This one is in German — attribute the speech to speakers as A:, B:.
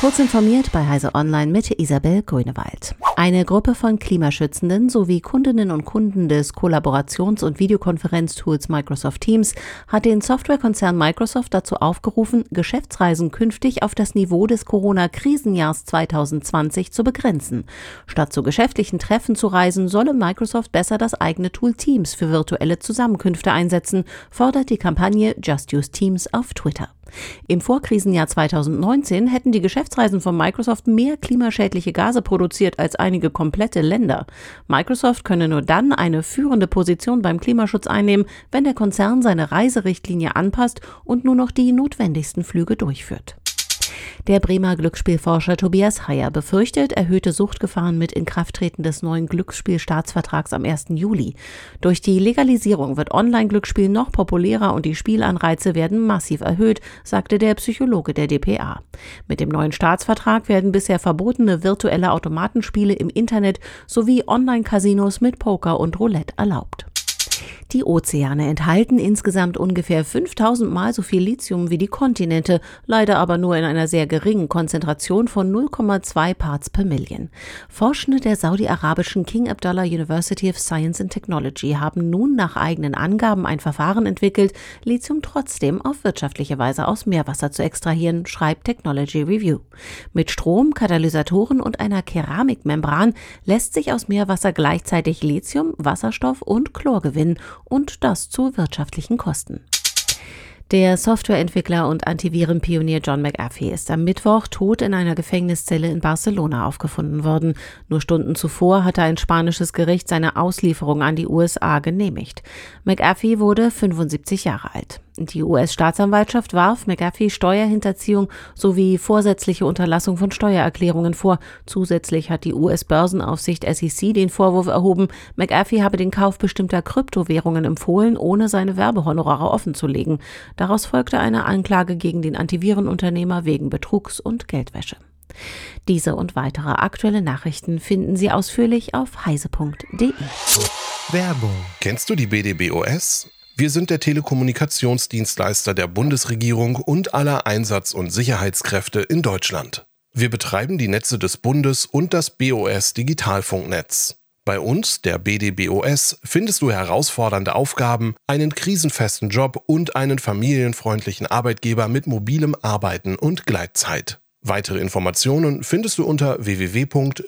A: Kurz informiert bei Heise Online mit Isabel Grünewald. Eine Gruppe von Klimaschützenden sowie Kundinnen und Kunden des Kollaborations- und Videokonferenztools Microsoft Teams hat den Softwarekonzern Microsoft dazu aufgerufen, Geschäftsreisen künftig auf das Niveau des Corona-Krisenjahrs 2020 zu begrenzen. Statt zu geschäftlichen Treffen zu reisen, solle Microsoft besser das eigene Tool Teams für virtuelle Zusammenkünfte einsetzen, fordert die Kampagne Just Use Teams auf Twitter. Im Vorkrisenjahr 2019 hätten die Geschäftsreisen von Microsoft mehr klimaschädliche Gase produziert als einige komplette Länder. Microsoft könne nur dann eine führende Position beim Klimaschutz einnehmen, wenn der Konzern seine Reiserichtlinie anpasst und nur noch die notwendigsten Flüge durchführt. Der Bremer Glücksspielforscher Tobias Heyer befürchtet erhöhte Suchtgefahren mit Inkrafttreten des neuen Glücksspielstaatsvertrags am 1. Juli. Durch die Legalisierung wird Online-Glücksspiel noch populärer und die Spielanreize werden massiv erhöht, sagte der Psychologe der DPA. Mit dem neuen Staatsvertrag werden bisher verbotene virtuelle Automatenspiele im Internet sowie Online-Casinos mit Poker und Roulette erlaubt. Die Ozeane enthalten insgesamt ungefähr 5000 Mal so viel Lithium wie die Kontinente, leider aber nur in einer sehr geringen Konzentration von 0,2 Parts per Million. Forschende der saudi-arabischen King Abdullah University of Science and Technology haben nun nach eigenen Angaben ein Verfahren entwickelt, Lithium trotzdem auf wirtschaftliche Weise aus Meerwasser zu extrahieren, schreibt Technology Review. Mit Strom, Katalysatoren und einer Keramikmembran lässt sich aus Meerwasser gleichzeitig Lithium, Wasserstoff und Chlor gewinnen und das zu wirtschaftlichen Kosten. Der Softwareentwickler und Antivirenpionier John McAfee ist am Mittwoch tot in einer Gefängniszelle in Barcelona aufgefunden worden. Nur Stunden zuvor hatte ein spanisches Gericht seine Auslieferung an die USA genehmigt. McAfee wurde 75 Jahre alt. Die US-Staatsanwaltschaft warf McAfee Steuerhinterziehung sowie vorsätzliche Unterlassung von Steuererklärungen vor. Zusätzlich hat die US-Börsenaufsicht SEC den Vorwurf erhoben, McAfee habe den Kauf bestimmter Kryptowährungen empfohlen, ohne seine Werbehonorare offenzulegen. Daraus folgte eine Anklage gegen den Antivirenunternehmer wegen Betrugs und Geldwäsche. Diese und weitere aktuelle Nachrichten finden Sie ausführlich auf heise.de.
B: Werbung. Kennst du die BDBOS? Wir sind der Telekommunikationsdienstleister der Bundesregierung und aller Einsatz- und Sicherheitskräfte in Deutschland. Wir betreiben die Netze des Bundes und das BOS Digitalfunknetz. Bei uns, der BDBOS, findest du herausfordernde Aufgaben, einen krisenfesten Job und einen familienfreundlichen Arbeitgeber mit mobilem Arbeiten und Gleitzeit. Weitere Informationen findest du unter www.bdbos.de.